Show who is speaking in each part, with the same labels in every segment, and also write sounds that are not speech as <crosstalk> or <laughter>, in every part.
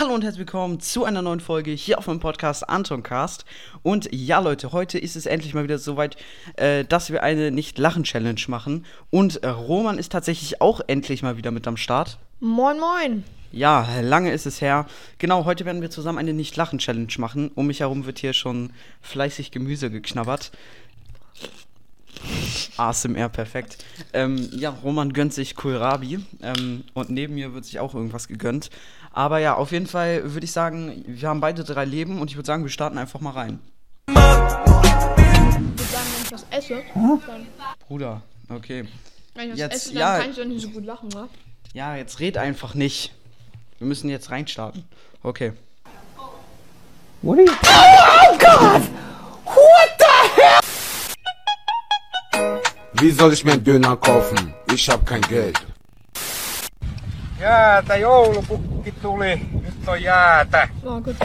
Speaker 1: Hallo und herzlich willkommen zu einer neuen Folge hier auf meinem Podcast Antoncast. Und ja, Leute, heute ist es endlich mal wieder soweit, äh, dass wir eine Nicht-Lachen-Challenge machen. Und äh, Roman ist tatsächlich auch endlich mal wieder mit am Start.
Speaker 2: Moin, moin.
Speaker 1: Ja, lange ist es her. Genau, heute werden wir zusammen eine Nicht-Lachen-Challenge machen. Um mich herum wird hier schon fleißig Gemüse geknabbert. ASMR, perfekt. Ähm, ja, Roman gönnt sich Kohlrabi ähm, und neben mir wird sich auch irgendwas gegönnt. Aber ja, auf jeden Fall würde ich sagen, wir haben beide drei Leben und ich würde sagen, wir starten einfach mal rein.
Speaker 2: Ich würde sagen, wenn ich was esse, dann,
Speaker 1: Bruder, okay.
Speaker 2: wenn ich was
Speaker 1: Jetzt,
Speaker 2: esse, dann
Speaker 1: ja.
Speaker 2: kann ich doch nicht so gut lachen, wa?
Speaker 1: Ja, jetzt red einfach nicht. Wir müssen jetzt reinstarten. Okay.
Speaker 3: Wie soll ich mir einen Döner kaufen? Ich hab kein Geld.
Speaker 4: Jäätä, joulupukki tuli. Nyt on jäätä.
Speaker 2: Oh Gott,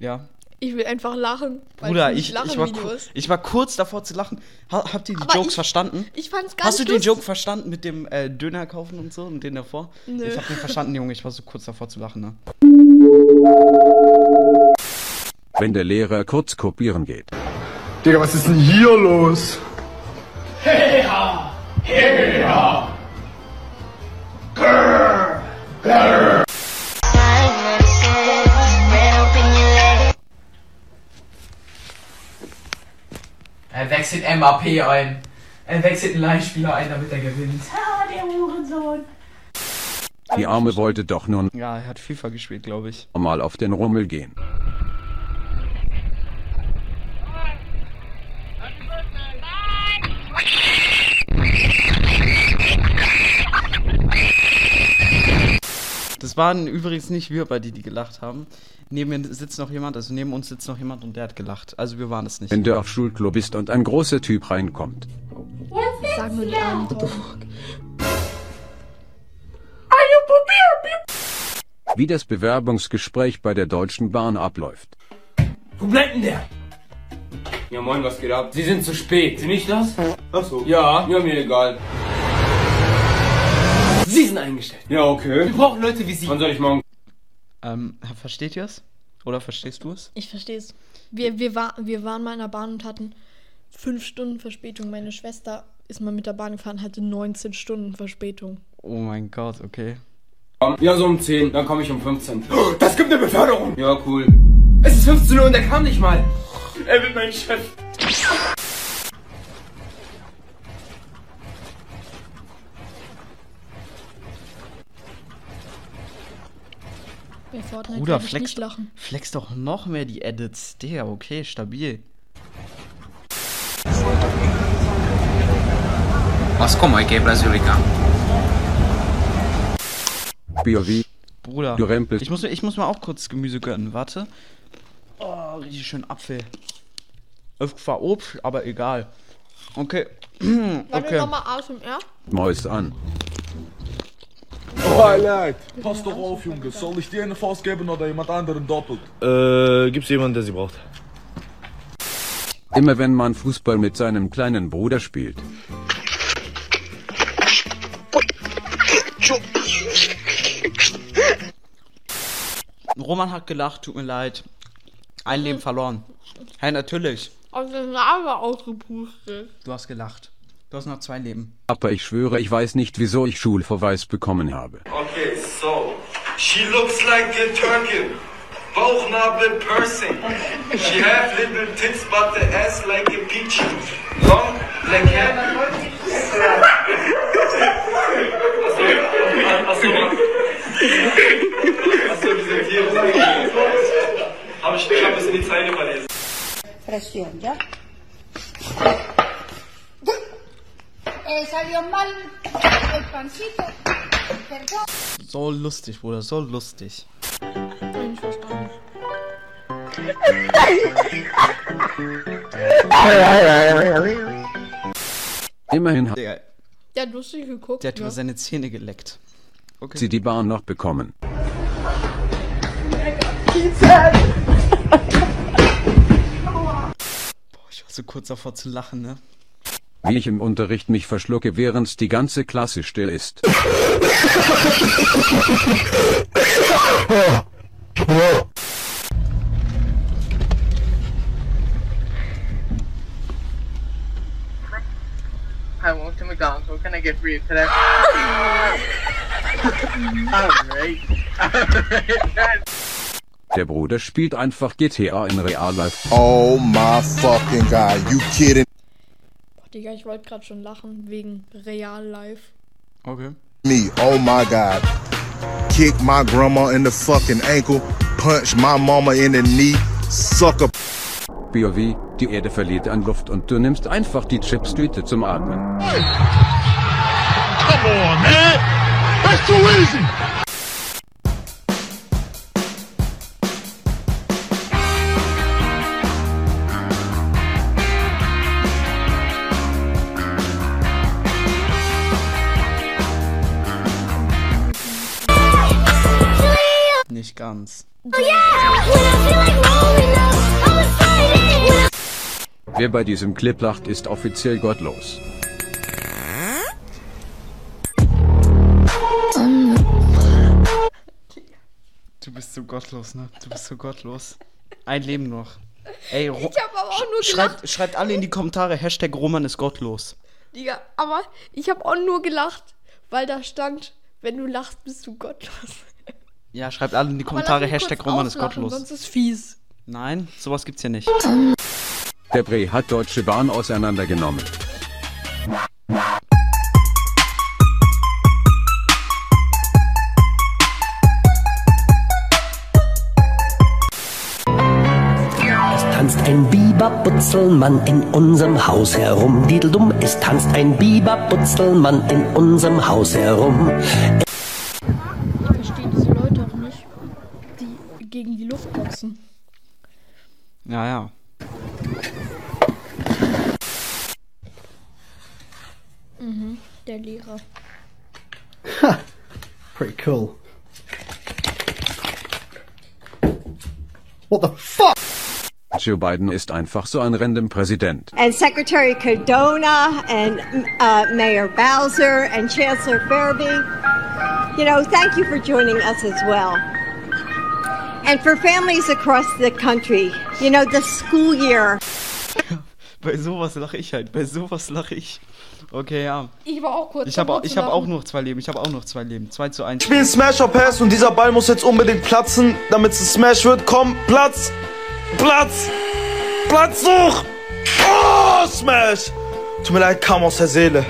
Speaker 1: Ja.
Speaker 2: ich will einfach lachen. weil
Speaker 1: Bruder, ich,
Speaker 2: nicht
Speaker 1: ich, war,
Speaker 2: Lachenvideos.
Speaker 1: ich war kurz davor zu lachen. Ha, habt ihr die
Speaker 2: Aber
Speaker 1: Jokes
Speaker 2: ich-
Speaker 1: verstanden?
Speaker 2: Ich fand's ganz
Speaker 1: Hast du den. Joke verstanden mit dem äh, Döner kaufen und so und den davor?
Speaker 2: Nö.
Speaker 1: Ich hab den verstanden, Junge. Ich war so kurz davor zu lachen, ne?
Speaker 5: wenn der Lehrer kurz kopieren geht.
Speaker 3: Digga, was ist denn hier los?
Speaker 6: Er wechselt MAP ein. Er wechselt einen Leihspieler ein, damit er gewinnt.
Speaker 5: Die Arme wollte doch nur
Speaker 1: Ja, er hat FIFA gespielt, glaube ich.
Speaker 5: mal auf den Rummel gehen.
Speaker 1: Das waren übrigens nicht wir, bei die die gelacht haben. Neben mir sitzt noch jemand, also neben uns sitzt noch jemand und der hat gelacht. Also wir waren es nicht.
Speaker 5: Wenn du auf Schulklo bist und ein großer Typ reinkommt.
Speaker 2: Sag nur die drauf.
Speaker 5: Wie das Bewerbungsgespräch bei der Deutschen Bahn abläuft.
Speaker 6: Wo bleibt denn der?
Speaker 4: Ja moin, was geht ab?
Speaker 6: Sie sind zu spät. Sind nicht das?
Speaker 4: Achso.
Speaker 6: Ja.
Speaker 4: Ja, mir egal.
Speaker 6: Sie sind eingestellt.
Speaker 4: Ja, okay.
Speaker 6: Wir brauchen Leute wie Sie.
Speaker 4: Wann soll ich morgen?
Speaker 1: Ähm, versteht ihr es? Oder verstehst du es?
Speaker 2: Ich versteh's. Wir, wir, war, wir waren mal in der Bahn und hatten fünf Stunden Verspätung. Meine Schwester ist mal mit der Bahn gefahren, hatte 19 Stunden Verspätung.
Speaker 1: Oh mein Gott, okay.
Speaker 4: Ja, so um 10. Dann komme ich um 15.
Speaker 6: Das gibt eine Beförderung.
Speaker 4: Ja, cool.
Speaker 6: Es ist 15 Uhr und er kam nicht mal.
Speaker 4: Er wird mein Chef.
Speaker 2: Bei Fortnite
Speaker 1: Bruder, flex,
Speaker 2: nicht lachen.
Speaker 1: flex doch noch mehr die Edits. Der, okay, stabil.
Speaker 7: Mas como é que é?
Speaker 5: BOV,
Speaker 1: Bruder,
Speaker 5: du rempelst.
Speaker 1: ich muss, ich muss mir auch kurz Gemüse gönnen. Warte. Oh, richtig schön Apfel. Es war Obst, aber egal. Okay. <clears throat>
Speaker 2: Warte
Speaker 1: okay.
Speaker 2: nochmal ASMR.
Speaker 5: Mäus an.
Speaker 8: Pass doch auf, Junge. Soll ich dir eine Faust geben oder jemand anderen doppelt?
Speaker 9: Äh, gibt's jemanden, der sie braucht?
Speaker 5: Immer wenn man Fußball mit seinem kleinen Bruder spielt.
Speaker 1: Roman hat gelacht, tut mir leid. Ein Leben verloren. Hey, natürlich.
Speaker 2: Aus der Nase ausgepustet.
Speaker 1: Du hast gelacht. Du hast noch zwei Leben.
Speaker 5: Aber ich schwöre, ich weiß nicht, wieso ich Schulverweis bekommen habe.
Speaker 10: Okay, so she looks like a Turkin. Bauchnabel pursing. She have little tits, but the ass like a peach. Long black hair. Achso, Achso, diese Tiere. Hab ich, ich hab es in die Zeile verlesen.
Speaker 11: presión, ¿ya? Salió mal el pancito. Perdón.
Speaker 1: So lustig, Bruder, so lustig.
Speaker 2: Verstanden.
Speaker 5: Immerhin hat
Speaker 1: Der,
Speaker 2: Der hat lustig geguckt.
Speaker 1: der hat über
Speaker 2: ja.
Speaker 1: seine Zähne geleckt. Okay.
Speaker 5: sie die Bahn noch bekommen.
Speaker 1: Boah, ich war so kurz davor zu lachen, ne?
Speaker 5: Wie ich im Unterricht mich verschlucke, während die ganze Klasse still ist.
Speaker 6: Hi, welcome to McDonald's. What can I get for you today? Alright. <laughs>
Speaker 5: Der Bruder spielt einfach GTA in Real Life.
Speaker 3: Oh my fucking god, you kidding
Speaker 2: Digga, ich wollte gerade schon lachen wegen Real Life.
Speaker 1: Okay.
Speaker 3: me? Oh my god. Kick my grandma in the fucking ankle, punch my mama in the knee, sucker.
Speaker 5: BOV, die Erde verliert an Luft und du nimmst einfach die Chipstüte zum Atmen.
Speaker 10: Come on, man. That's too easy.
Speaker 1: Nicht ganz.
Speaker 5: Wer bei diesem Clip lacht, ist offiziell gottlos.
Speaker 1: Du bist so gottlos, ne? Du bist so gottlos. Ein Leben noch. Ey, Ro
Speaker 2: Ich hab aber auch nur
Speaker 1: schreibt, schreibt alle in die Kommentare, Hashtag Roman ist gottlos.
Speaker 2: Digga, aber ich habe auch nur gelacht, weil da stand, wenn du lachst, bist du gottlos.
Speaker 1: Ja, schreibt alle in die Kommentare, Hashtag Roman ist gottlos.
Speaker 2: Sonst ist fies.
Speaker 1: Nein, sowas gibt's hier nicht.
Speaker 5: Der Bre hat Deutsche Bahn auseinandergenommen.
Speaker 12: Es tanzt ein Biber-Butzelmann in unserem Haus herum. Diedeldum, es tanzt ein Biber-Butzelmann in unserem Haus herum.
Speaker 2: Ich verstehe diese Leute auch nicht, die gegen die Luft boxen.
Speaker 1: Ja, ja.
Speaker 2: Mhm, der Lehrer.
Speaker 13: Pretty cool. What the fuck?
Speaker 5: Joe Biden ist einfach so ein random Präsident.
Speaker 14: and Secretary Cardona and uh, Mayor Bowser and Chancellor Farabee. You know, thank you for joining us as well. And for families across the country, you know, the school year. <laughs>
Speaker 1: Bei sowas lache ich halt. Bei sowas lache ich. Okay, ja.
Speaker 2: Ich war auch kurz
Speaker 1: Ich habe ich hab auch noch zwei Leben. Ich habe auch noch zwei Leben. 2 zu 1.
Speaker 15: Ich spiele Smasher Pass und dieser Ball muss jetzt unbedingt platzen, damit es ein Smash wird. Komm, Platz! Platz! Platz such! Oh, Smash! Tut mir leid, kam aus der Seele.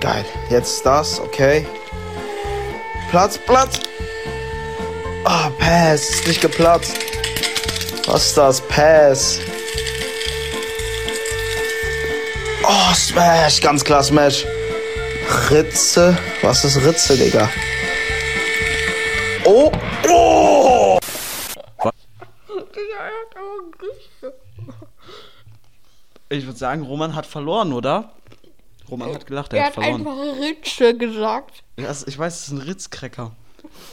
Speaker 15: Geil. Jetzt das, okay. Platz, Platz! Ah, Pass, ist nicht geplatzt. Was ist das? Pass. Oh, Smash, ganz klar Smash. Ritze. Was ist Ritze, Digga? Oh! Oh!
Speaker 1: Ich würde sagen, Roman hat verloren, oder? Roman hat gelacht, er,
Speaker 2: Er
Speaker 1: hat
Speaker 2: hat
Speaker 1: verloren.
Speaker 2: einfach Ritsche gesagt.
Speaker 1: Ja, es- ich weiß, es ist ein Ritzcracker.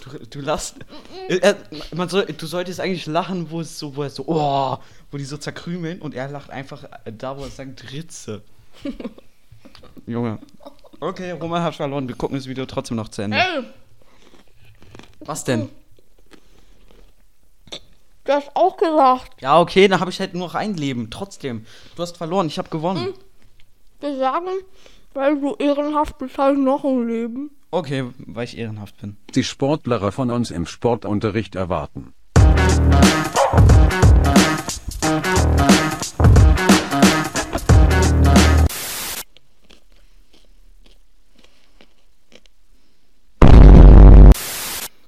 Speaker 1: Du, du lachst. Er, man soll, du solltest eigentlich lachen, wo es so, wo er so, oh, wo die so zerkrümeln und er lacht einfach äh, da, wo er sagt Ritze. <laughs> Junge. Okay, Roman hat verloren. Wir gucken das Video trotzdem noch zu Ende.
Speaker 2: Ey,
Speaker 1: Was denn?
Speaker 2: du hast auch gelacht.
Speaker 1: Ja, okay, dann habe ich halt nur noch ein Leben. Trotzdem. Du hast verloren, ich habe gewonnen
Speaker 2: Wir sagen, weil du ehrenhaft bist, halt noch ein Leben.
Speaker 1: Okay, weil ich ehrenhaft bin.
Speaker 5: Die Sportler von uns im Sportunterricht erwarten.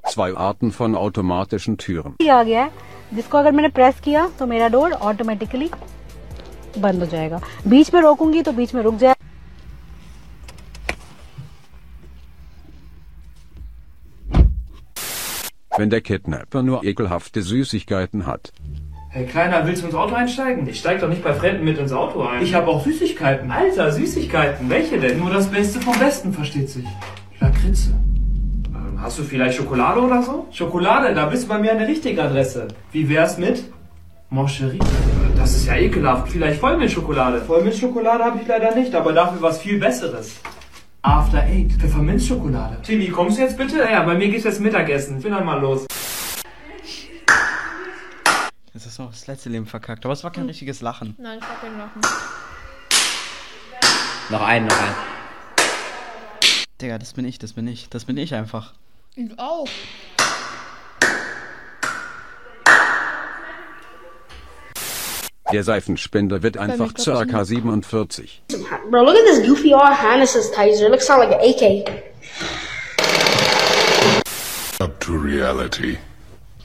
Speaker 5: Zwei Arten von automatischen Türen.
Speaker 16: आ गया है जिसको अगर मैंने प्रेस किया तो मेरा door automatically बंद हो जाएगा बीच में रोकूंगी तो बीच में रुक जाए
Speaker 5: Wenn der Kidnapper nur ekelhafte Süßigkeiten hat.
Speaker 17: Hey Kleiner, willst du ins Auto einsteigen? Ich steig doch nicht bei Fremden mit ins Auto ein. Ich habe auch Süßigkeiten. Alter, Süßigkeiten. Welche denn? Nur das Beste vom Besten, versteht sich. Lakritze. Ähm, hast du vielleicht Schokolade oder so? Schokolade, da bist du bei mir an der richtigen Adresse. Wie wär's mit Moncherie? Das ist ja ekelhaft. Vielleicht Vollmilchschokolade. Vollmilchschokolade habe ich leider nicht, aber dafür was viel Besseres. After Eight. Pfefferminzschokolade. Tilly, kommst du jetzt bitte? Ja, bei mir geht's jetzt Mittagessen. Ich bin dann mal los.
Speaker 1: Hast du noch das letzte Leben verkackt. Aber es war kein
Speaker 2: Hm.
Speaker 1: richtiges Lachen.
Speaker 2: Nein, ich war kein Lachen.
Speaker 13: Noch einen, noch einen.
Speaker 1: Digga, das bin ich, das bin ich. Das bin ich einfach.
Speaker 2: Ich auch.
Speaker 5: Der Seifenspender wird einfach circa 47.
Speaker 18: Bro, look at this goofy all Hannes's taser. It looks sound like an AK.
Speaker 19: Up to reality.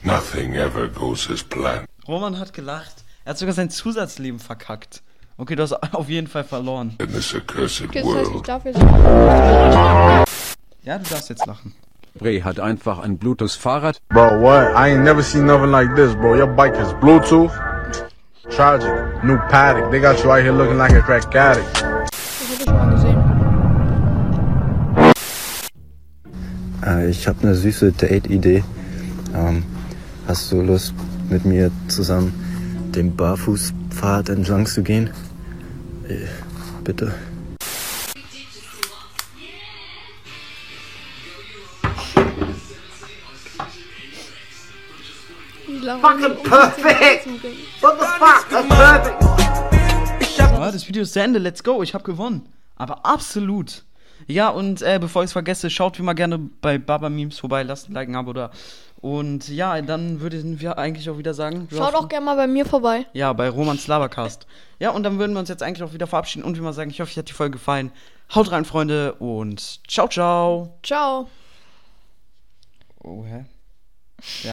Speaker 19: Nothing ever goes as planned.
Speaker 1: Roman hat gelacht. Er hat sogar sein Zusatzleben verkackt. Okay, du hast auf jeden Fall verloren.
Speaker 19: In this accursed
Speaker 2: Okay, ich
Speaker 19: world.
Speaker 2: darf jetzt.
Speaker 1: Ja, du darfst jetzt lachen.
Speaker 5: Bray hat einfach ein Bluetooth-Fahrrad.
Speaker 3: Bro, what? I ain't never seen nothing like this, bro. Your bike is Bluetooth. Tragic. New paddock. They got you out here looking like a crack addict.
Speaker 20: Äh, ich habe eine süße Date-Idee. Ähm, hast du Lust, mit mir zusammen den Barfußpfad entlang zu gehen? Äh, bitte.
Speaker 2: Fucking perfect!
Speaker 18: What the fuck? That's perfect!
Speaker 1: Ja, das Video ist zu Ende. Let's go. Ich habe gewonnen. Aber absolut. Ja, und äh, bevor ich es vergesse, schaut wie mal gerne bei Baba Memes vorbei. Lasst ein Like, ein Abo da. Und ja, dann würden wir eigentlich auch wieder sagen. wir
Speaker 2: Schaut auch gerne mal bei mir vorbei.
Speaker 1: Ja, bei Romans Labercast. Ja, und dann würden wir uns jetzt eigentlich auch wieder verabschieden und wie mal sagen, ich hoffe, euch hat die Folge gefallen. Haut rein, Freunde, und ciao, ciao.
Speaker 2: Ciao.
Speaker 1: Oh, hä? Ja.